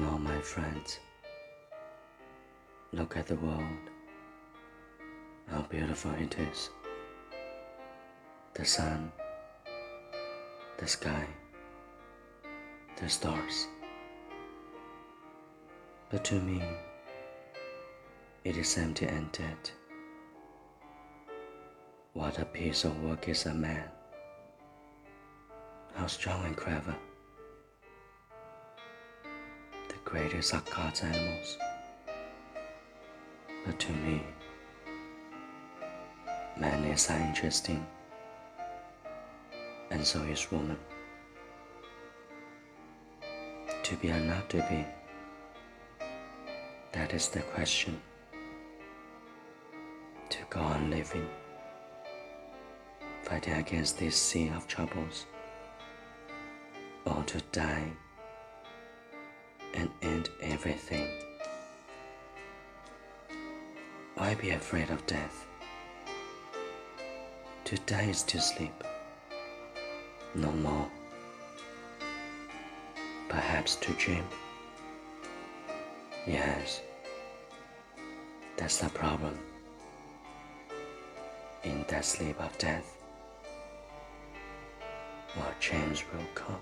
My friends, look at the world, how beautiful it is. The sun, the sky, the stars. But to me, it is empty and dead. What a piece of work is a man! How strong and clever! Greatest are God's animals. But to me, man is uninteresting, and so is woman. To be or not to be, that is the question. To go on living, fighting against this sea of troubles, or to die and end everything. Why be afraid of death? To die is to sleep, no more. Perhaps to dream. Yes, that's the problem. In that sleep of death, more change will come.